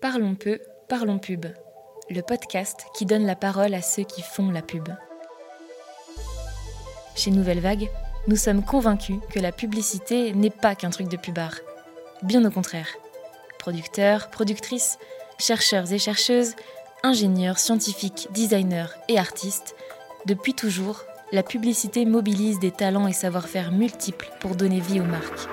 Parlons peu, parlons pub. Le podcast qui donne la parole à ceux qui font la pub. Chez Nouvelle Vague, nous sommes convaincus que la publicité n'est pas qu'un truc de pubard. Bien au contraire. Producteurs, productrices, chercheurs et chercheuses, ingénieurs, scientifiques, designers et artistes, depuis toujours, la publicité mobilise des talents et savoir-faire multiples pour donner vie aux marques.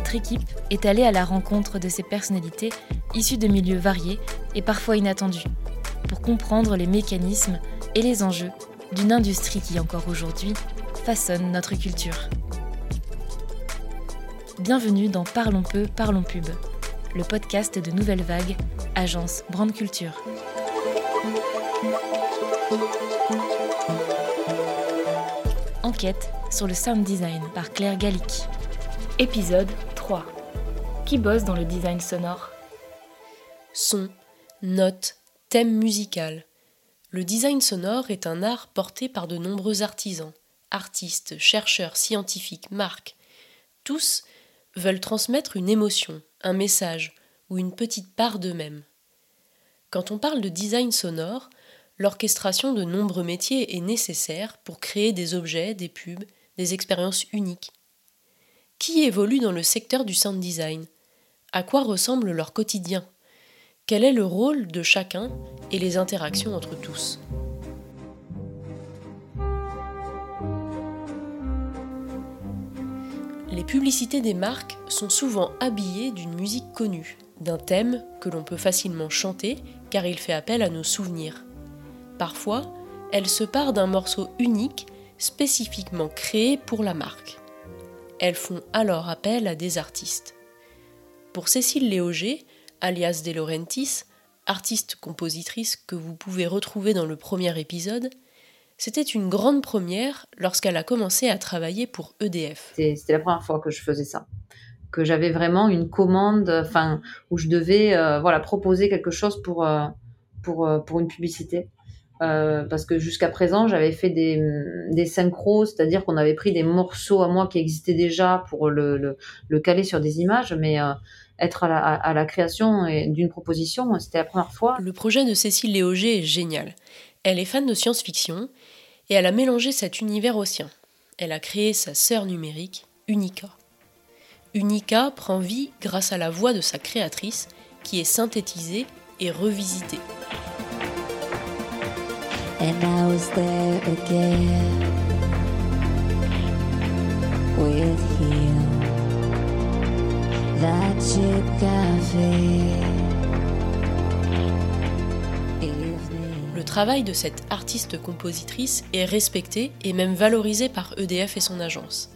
Notre équipe est allée à la rencontre de ces personnalités issues de milieux variés et parfois inattendus, pour comprendre les mécanismes et les enjeux d'une industrie qui encore aujourd'hui façonne notre culture. Bienvenue dans Parlons peu, parlons pub, le podcast de Nouvelle Vague, agence Brand Culture. Enquête sur le sound design par Claire Gallic. Épisode 3. Qui bosse dans le design sonore Son, notes, thème musical. Le design sonore est un art porté par de nombreux artisans, artistes, chercheurs, scientifiques, marques. Tous veulent transmettre une émotion, un message ou une petite part d'eux-mêmes. Quand on parle de design sonore, l'orchestration de nombreux métiers est nécessaire pour créer des objets, des pubs, des expériences uniques. Qui évolue dans le secteur du sound design? À quoi ressemble leur quotidien Quel est le rôle de chacun et les interactions entre tous? Les publicités des marques sont souvent habillées d'une musique connue, d'un thème que l'on peut facilement chanter car il fait appel à nos souvenirs. Parfois, elles se partent d'un morceau unique spécifiquement créé pour la marque. Elles font alors appel à des artistes. Pour Cécile Léoger, alias De Laurentiis, artiste-compositrice que vous pouvez retrouver dans le premier épisode, c'était une grande première lorsqu'elle a commencé à travailler pour EDF. C'était la première fois que je faisais ça, que j'avais vraiment une commande, enfin où je devais euh, voilà proposer quelque chose pour euh, pour euh, pour une publicité. parce que jusqu'à présent, j'avais fait des, des synchros, c'est-à-dire qu'on avait pris des morceaux à moi qui existaient déjà pour le, le, le caler sur des images, mais être à la, à la création d'une proposition, c'était la première fois. Le projet de Cécile Léoger est génial. Elle est fan de science-fiction et elle a mélangé cet univers au sien. Elle a créé sa sœur numérique, Unica. Unica prend vie grâce à la voix de sa créatrice qui est synthétisée et revisitée. And I was there again with le travail de cette artiste-compositrice est respecté et même valorisé par EDF et son agence.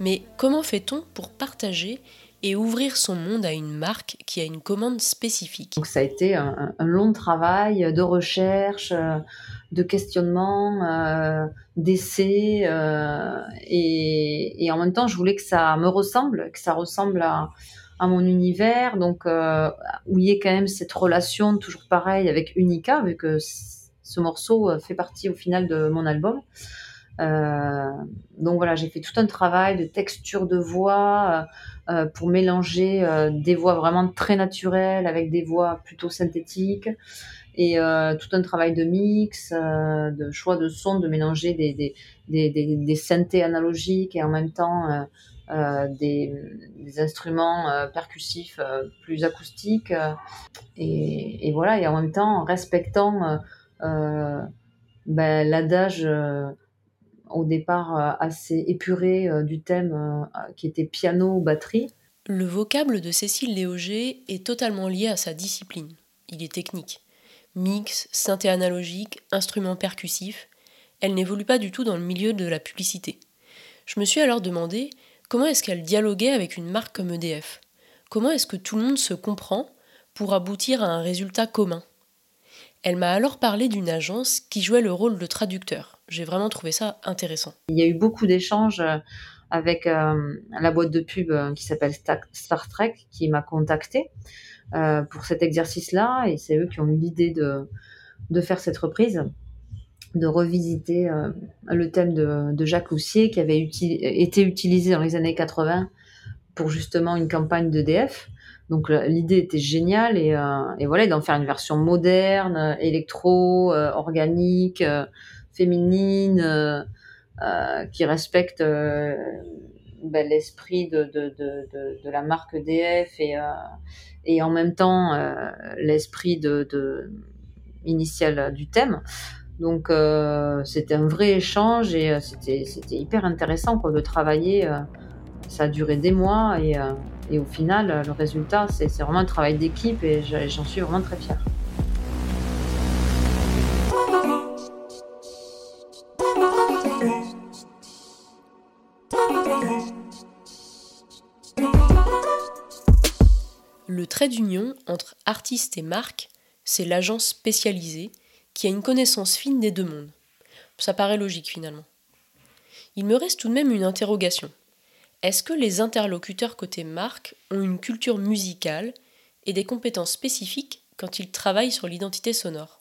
Mais comment fait-on pour partager et ouvrir son monde à une marque qui a une commande spécifique Donc ça a été un, long travail de recherche, euh, de questionnement, euh, d'essai, euh, et, en même temps je voulais que ça me ressemble, que ça ressemble à, mon univers, donc euh, où il y ait quand même cette relation toujours pareille avec Unica, vu que ce morceau fait partie au final de mon album. Euh, donc voilà, j'ai fait tout un travail de texture de voix euh, pour mélanger des voix vraiment très naturelles avec des voix plutôt synthétiques et tout un travail de mix, de choix de son, de mélanger des, des, synthés analogiques et en même temps euh, des, instruments euh, percussifs euh, plus acoustiques et, voilà et en même temps en respectant ben, l'adage au départ assez épuré du thème qui était piano batterie. Le vocable de Cécile Léoger est totalement lié à sa discipline. Il est technique. Mix, synthé analogique, instruments percussifs. Elle n'évolue pas du tout dans le milieu de la publicité. Je me suis alors demandé Comment est-ce qu'elle dialoguait avec une marque comme EDF Comment est-ce que tout le monde se comprend pour aboutir à un résultat commun? Elle m'a alors parlé d'une agence qui jouait le rôle de traducteur. J'ai vraiment trouvé ça intéressant. Il y a eu beaucoup d'échanges euh, avec euh, la boîte de pub euh, qui s'appelle Star Trek qui m'a contacté pour cet exercice-là et c'est eux qui ont eu l'idée de, faire cette reprise. de revisiter le thème de, Jacques Loussier qui avait été utilisé dans les années 80 pour justement une campagne d'EDF. Donc l'idée était géniale et, et voilà d'en faire une version moderne, électro, organique, féminine, qui respecte ben, l'esprit de, de, de, de, la marque EDF et, euh, et en même temps euh, l'esprit de, initial du thème. Donc euh, c'était un vrai échange et c'était, c'était hyper intéressant quoi, de travailler. ça a duré des mois et, et au final le résultat c'est, c'est vraiment un travail d'équipe et j'en suis vraiment très fière. D'union entre artiste et marque, c'est l'agence spécialisée qui a une connaissance fine des deux mondes. Ça paraît logique finalement. Il me reste tout de même une interrogation. Est-ce que les interlocuteurs côté marque ont une culture musicale et des compétences spécifiques quand ils travaillent sur l'identité sonore?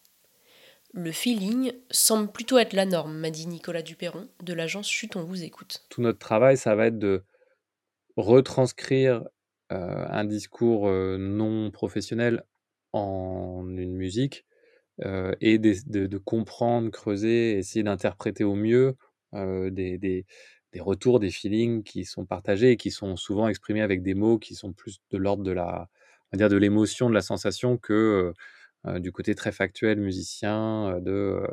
Le feeling semble plutôt être la norme, m'a dit Nicolas Duperron de l'agence Chut, on vous écoute. Tout notre travail, ça va être de retranscrire un discours euh, non professionnel en une musique euh, et de, comprendre, creuser, essayer d'interpréter au mieux des, des, retours, des feelings qui sont partagés et qui sont souvent exprimés avec des mots qui sont plus de l'ordre de la, dire de l'émotion, de la sensation que du côté très factuel musicien de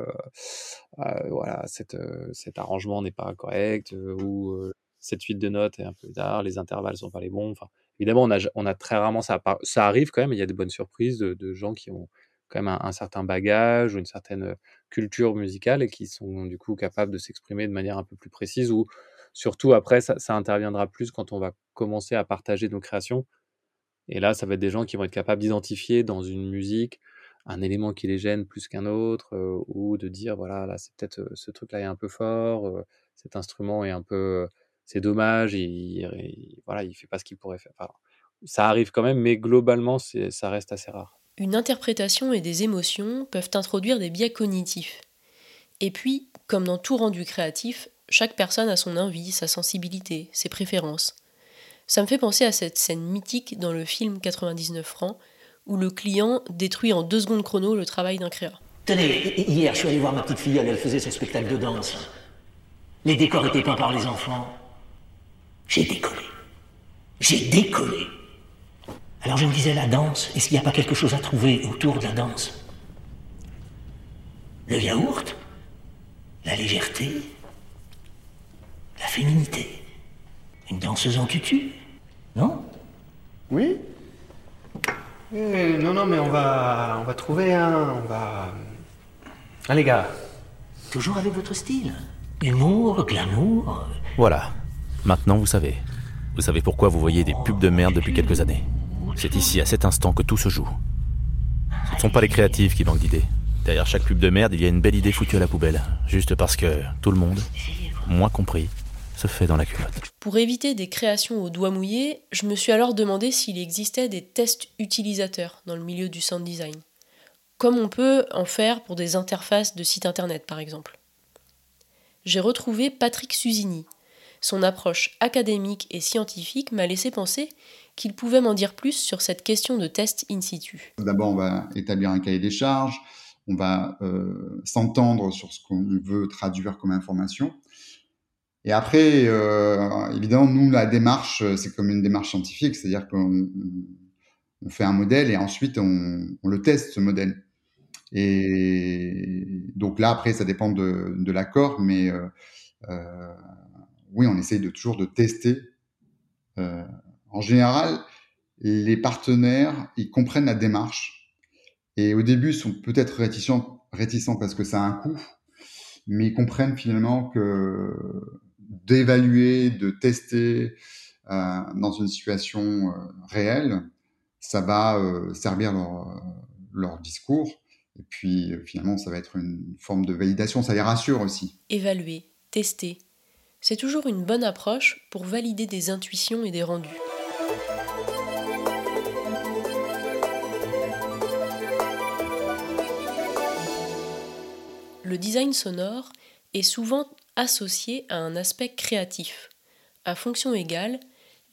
voilà cet arrangement n'est pas correct ou cette suite de notes est un peu tard, les intervalles sont pas les bons. Évidemment, on a, très rarement ça. Ça arrive quand même, il y a des bonnes surprises de, gens qui ont quand même un, certain bagage ou une certaine culture musicale et qui sont du coup capables de s'exprimer de manière un peu plus précise ou surtout après, ça, interviendra plus quand on va commencer à partager nos créations. Et là, ça va être des gens qui vont être capables d'identifier dans une musique un élément qui les gêne plus qu'un autre ou de dire voilà, là, c'est peut-être ce truc-là est un peu fort, cet instrument est un peu c'est dommage, il, voilà, il fait pas ce qu'il pourrait faire. ça arrive quand même, mais globalement, ça reste assez rare. Une interprétation et des émotions peuvent introduire des biais cognitifs. Et puis, comme dans tout rendu créatif, chaque personne a son envie, sa sensibilité, ses préférences. Ça me fait penser à cette scène mythique dans le film 99 francs, où le client détruit en deux secondes chrono le travail d'un créa. Tenez, hier, je suis allé voir ma petite fille, elle faisait son spectacle de danse. Les décors étaient peints par les enfants. J'ai décollé. J'ai décollé. Alors je me disais, la danse, est-ce qu'il n'y a pas quelque chose à trouver autour de la danse? Le yaourt La légèreté La féminité. Une danseuse en tutu Non? Oui. Eh, Non, non, mais on va, on va trouver un... On va... Un les gars. Toujours avec votre style. Humour, glamour. Voilà, Maintenant, vous savez. Vous savez pourquoi vous voyez des pubs de merde depuis quelques années. C'est ici, à cet instant, que tout se joue. Ce ne sont pas les créatifs qui manquent d'idées. Derrière chaque pub de merde, il y a une belle idée foutue à la poubelle. Juste parce que tout le monde, moi compris, se fait dans la culotte. Pour éviter des créations au doigt mouillé, je me suis alors demandé s'il existait des tests utilisateurs dans le milieu du sound design. Comme on peut en faire pour des interfaces de sites internet par exemple. J'ai retrouvé Patrick Susini, son approche académique et scientifique m'a laissé penser qu'il pouvait m'en dire plus sur cette question de test in situ. D'abord, on va établir un cahier des charges, on va euh, s'entendre sur ce qu'on veut traduire comme information. Et après, euh, évidemment, nous, la démarche, c'est comme une démarche scientifique, c'est-à-dire qu'on fait un modèle et ensuite on, le teste, ce modèle. Et donc là, après, ça dépend de, l'accord, mais euh, oui, on essaye de toujours de tester. Euh, en général, les partenaires, ils comprennent la démarche. Et au début, ils sont peut-être réticents, réticents parce que ça a un coût, mais ils comprennent finalement que d'évaluer, de tester euh, dans une situation euh, réelle, ça va servir leur, leur discours. Et puis finalement, ça va être une forme de validation, ça les rassure aussi. Évaluer, tester, c'est toujours une bonne approche pour valider des intuitions et des rendus. Le design sonore est souvent associé à un aspect créatif. À fonction égale,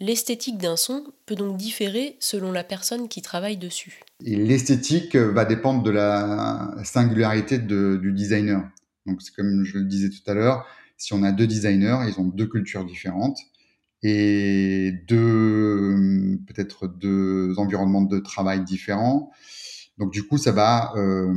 l'esthétique d'un son peut donc différer selon la personne qui travaille dessus. L'esthétique va dépendre de la singularité du designer. Donc c'est comme je le disais tout à l'heure, si on a deux designers, ils ont deux cultures différentes et deux peut-être deux environnements de travail différents. Donc du coup, ça va euh,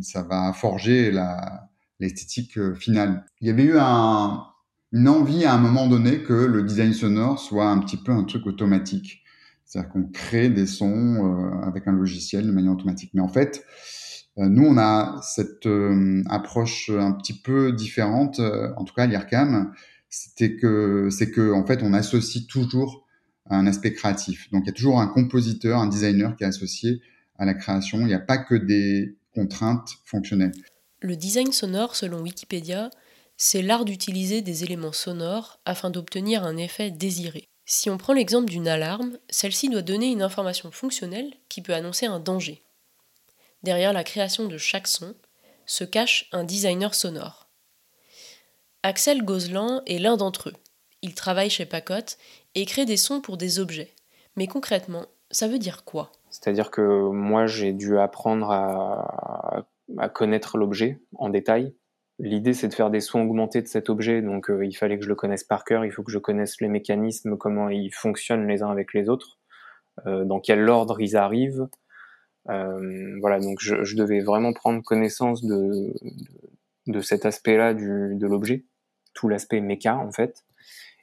ça va forger la l'esthétique euh, finale. Il y avait eu un, une envie à un moment donné que le design sonore soit un petit peu un truc automatique. C'est-à-dire qu'on crée des sons euh, avec un logiciel de manière automatique. Mais en fait, nous, on a cette euh, approche un petit peu différente, euh, en tout cas à l'IRCAM, que c'est que en fait, on associe toujours un aspect créatif. Donc, il y a toujours un compositeur, un designer qui est associé à la création. Il n'y a pas que des contraintes fonctionnelles. Le design sonore, selon Wikipédia, c'est l'art d'utiliser des éléments sonores afin d'obtenir un effet désiré. Si on prend l'exemple d'une alarme, celle-ci doit donner une information fonctionnelle qui peut annoncer un danger. Derrière la création de chaque son se cache un designer sonore. Axel Gozlan est l'un d'entre eux. Il travaille chez Pacote et crée des sons pour des objets. Mais concrètement, ça veut dire quoi? C'est-à-dire que moi, j'ai dû apprendre à, connaître l'objet en détail. L'idée, c'est de faire des sons augmentés de cet objet, donc euh, il fallait que je le connaisse par cœur, il faut que je connaisse les mécanismes, comment ils fonctionnent les uns avec les autres, euh, dans quel ordre ils arrivent, voilà, donc je, je, devais vraiment prendre connaissance de, de, de cet aspect-là de l'objet, tout l'aspect méca en fait.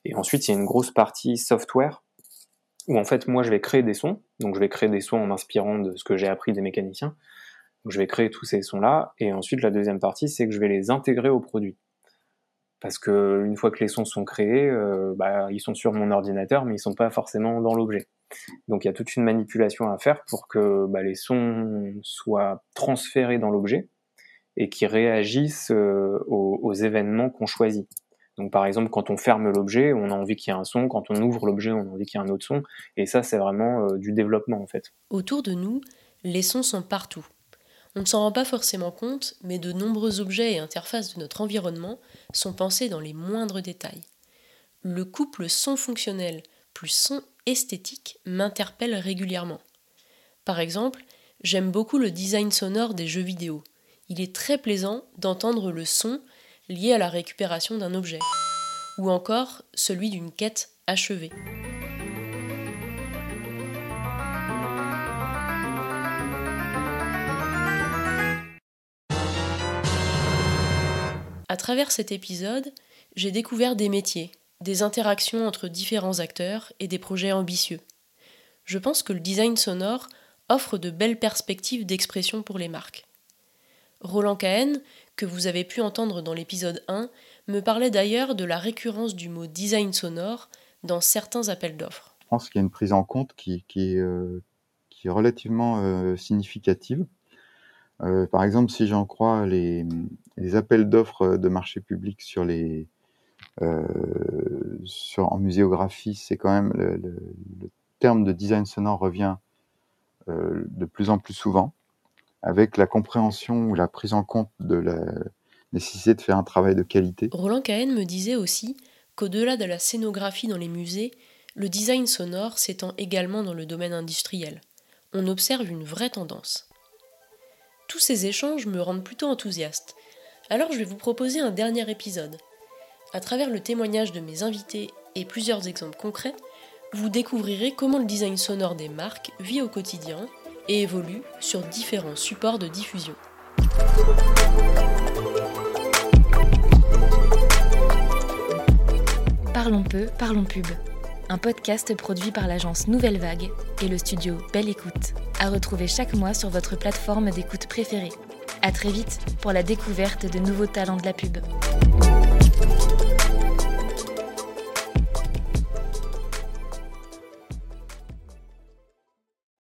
Et ensuite, il y a une grosse partie software où en fait moi je vais créer des sons, donc je vais créer des sons en m'inspirant de ce que j'ai appris des mécaniciens. Donc je vais créer tous ces sons-là, et ensuite la deuxième partie c'est que je vais les intégrer au produit. Parce que une fois que les sons sont créés, euh, bah, ils sont sur mon ordinateur, mais ils sont pas forcément dans l'objet. Donc il y a toute une manipulation à faire pour que bah, les sons soient transférés dans l'objet et qui réagissent euh, aux, événements qu'on choisit. Donc par exemple, quand on ferme l'objet, on a envie qu'il y ait un son, quand on ouvre l'objet, on a envie qu'il y ait un autre son, et ça c'est vraiment euh, du développement en fait. Autour de nous, les sons sont partout. On ne s'en rend pas forcément compte, mais de nombreux objets et interfaces de notre environnement sont pensés dans les moindres détails. Le couple son fonctionnel plus son esthétique m'interpelle régulièrement. Par exemple, j'aime beaucoup le design sonore des jeux vidéo. Il est très plaisant d'entendre le son lié à la récupération d'un objet, ou encore celui d'une quête achevée. À travers cet épisode, j'ai découvert des métiers, des interactions entre différents acteurs et des projets ambitieux. Je pense que le design sonore offre de belles perspectives d'expression pour les marques. Roland Cahen, que vous avez pu entendre dans l'épisode 1, me parlait d'ailleurs de la récurrence du mot design sonore dans certains appels d'offres. Je pense qu'il y a une prise en compte qui, est, euh, qui est, relativement euh, significative. Euh, par exemple, si j'en crois les, les appels d'offres de marché public sur les, sur, en muséographie, c'est quand même le, terme de design sonore revient euh, de plus en plus souvent, avec la compréhension ou la prise en compte de la nécessité de faire un travail de qualité. Roland Cahen me disait aussi qu'au-delà de la scénographie dans les musées, le design sonore s'étend également dans le domaine industriel. On observe une vraie tendance. Tous ces échanges me rendent plutôt enthousiaste. Alors je vais vous proposer un dernier épisode. À travers le témoignage de mes invités et plusieurs exemples concrets, vous découvrirez comment le design sonore des marques vit au quotidien et évolue sur différents supports de diffusion. Parlons peu, parlons pub. Un podcast produit par l'agence Nouvelle Vague et le studio Belle Écoute, à retrouver chaque mois sur votre plateforme d'écoute préférée. À très vite pour la découverte de nouveaux talents de la pub.